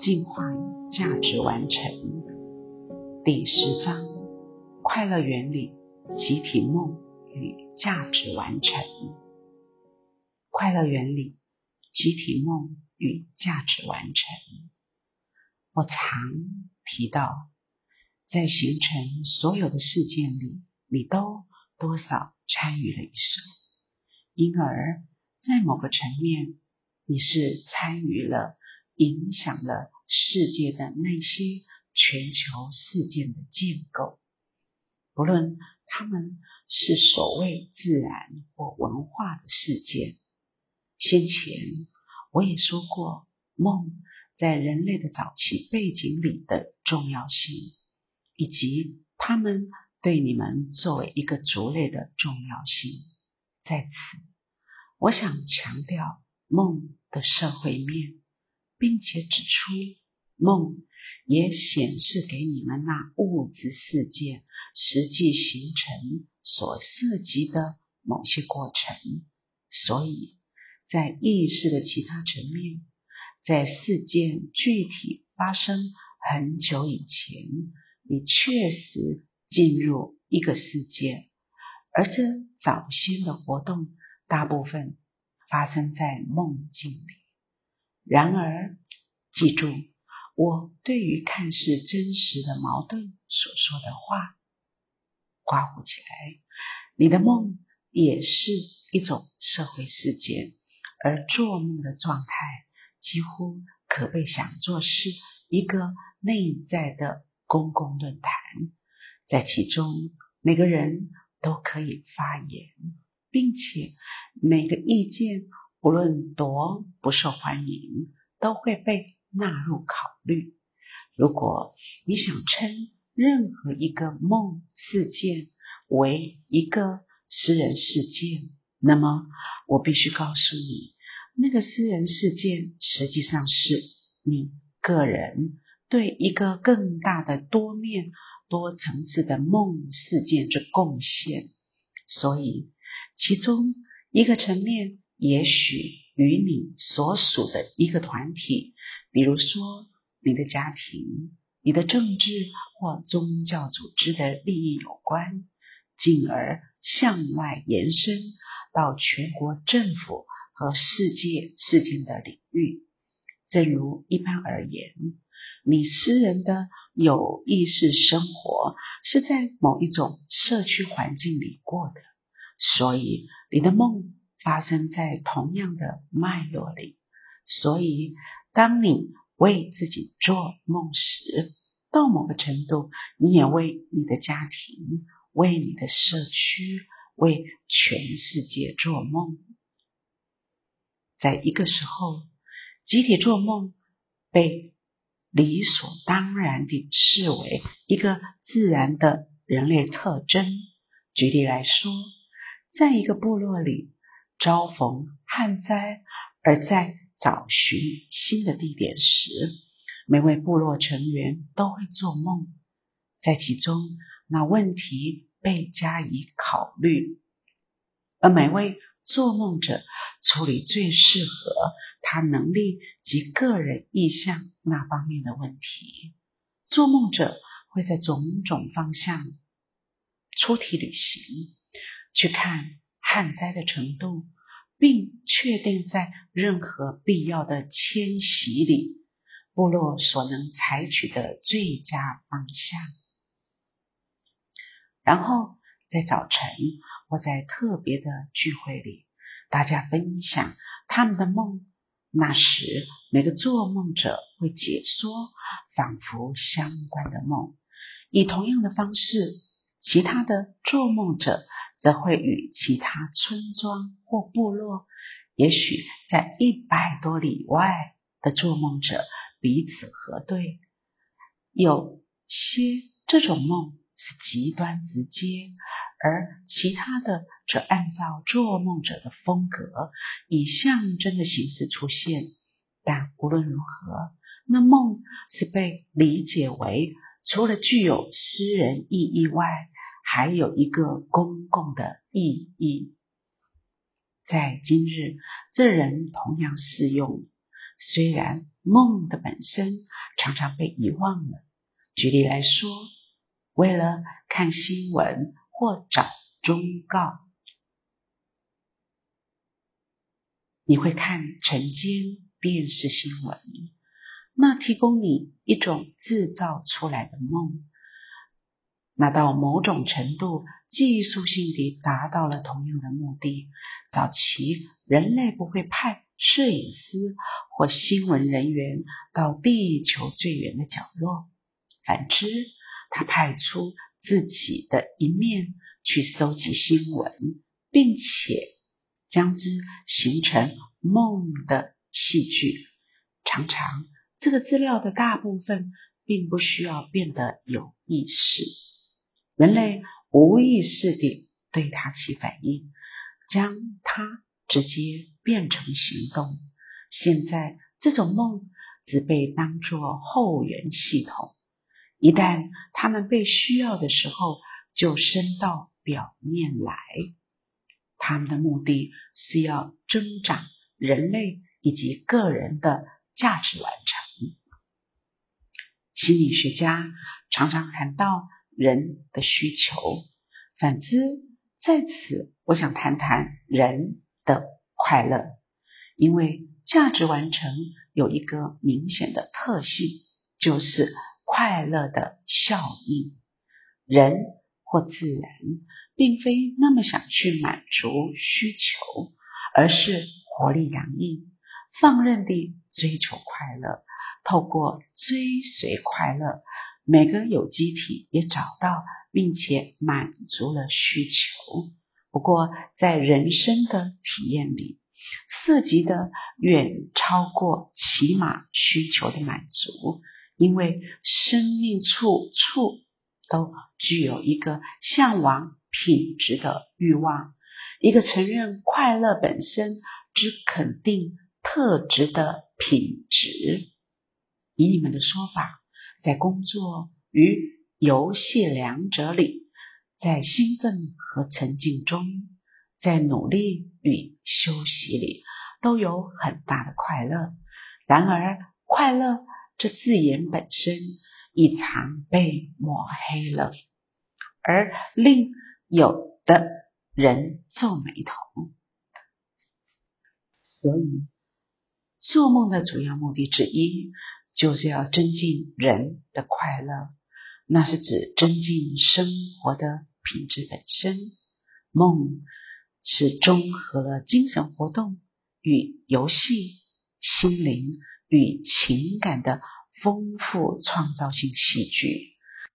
进化价值完成第十章：快乐原理、集体梦与价值完成。快乐原理、集体梦与价值完成。我常提到，在形成所有的事件里，你都多少参与了一手，因而，在某个层面，你是参与了。影响了世界的那些全球事件的建构，不论他们是所谓自然或文化的事件。先前我也说过，梦在人类的早期背景里的重要性，以及他们对你们作为一个族类的重要性。在此，我想强调梦的社会面。并且指出，梦也显示给你们那物质世界实际形成所涉及的某些过程。所以在意识的其他层面，在事件具体发生很久以前，你确实进入一个世界，而这早先的活动大部分发生在梦境里。然而，记住我对于看似真实的矛盾所说的话，刮胡起来。你的梦也是一种社会事件，而做梦的状态几乎可被想作是一个内在的公共论坛，在其中每个人都可以发言，并且每个意见。不论多不受欢迎，都会被纳入考虑。如果你想称任何一个梦事件为一个私人事件，那么我必须告诉你，那个私人事件实际上是你个人对一个更大的多面、多层次的梦事件之贡献。所以，其中一个层面。也许与你所属的一个团体，比如说你的家庭、你的政治或宗教组织的利益有关，进而向外延伸到全国政府和世界事件的领域。正如一般而言，你私人的有意识生活是在某一种社区环境里过的，所以你的梦。发生在同样的脉络里，所以当你为自己做梦时，到某个程度，你也为你的家庭、为你的社区、为全世界做梦。在一个时候，集体做梦被理所当然地视为一个自然的人类特征。举例来说，在一个部落里。遭逢旱灾，而在找寻新的地点时，每位部落成员都会做梦，在其中那问题被加以考虑，而每位做梦者处理最适合他能力及个人意向那方面的问题。做梦者会在种种方向出题旅行，去看。旱灾的程度，并确定在任何必要的迁徙里，部落所能采取的最佳方向。然后在早晨或在特别的聚会里，大家分享他们的梦。那时，每个做梦者会解说仿佛相关的梦，以同样的方式，其他的做梦者。则会与其他村庄或部落，也许在一百多里外的做梦者彼此核对。有些这种梦是极端直接，而其他的则按照做梦者的风格，以象征的形式出现。但无论如何，那梦是被理解为除了具有私人意义外。还有一个公共的意义，在今日，这人同样适用。虽然梦的本身常常被遗忘了。举例来说，为了看新闻或找忠告，你会看晨间电视新闻，那提供你一种制造出来的梦。那到某种程度，技术性地达到了同样的目的。早期人类不会派摄影师或新闻人员到地球最远的角落，反之，他派出自己的一面去收集新闻，并且将之形成梦的戏剧。常常，这个资料的大部分并不需要变得有意识。人类无意识地对它起反应，将它直接变成行动。现在这种梦只被当作后援系统，一旦他们被需要的时候，就升到表面来。他们的目的是要增长人类以及个人的价值完成。心理学家常常谈到。人的需求，反之，在此我想谈谈人的快乐，因为价值完成有一个明显的特性，就是快乐的效应。人或自然，并非那么想去满足需求，而是活力洋溢、放任地追求快乐，透过追随快乐。每个有机体也找到并且满足了需求，不过在人生的体验里，涉及的远超过起码需求的满足，因为生命处处都具有一个向往品质的欲望，一个承认快乐本身之肯定特质的品质。以你们的说法。在工作与游戏两者里，在兴奋和沉静中，在努力与休息里，都有很大的快乐。然而，快乐这字眼本身已常被抹黑了，而令有的人皱眉头。所以，做梦的主要目的之一。就是要增进人的快乐，那是指增进生活的品质本身。梦是综合了精神活动与游戏、心灵与情感的丰富创造性戏剧。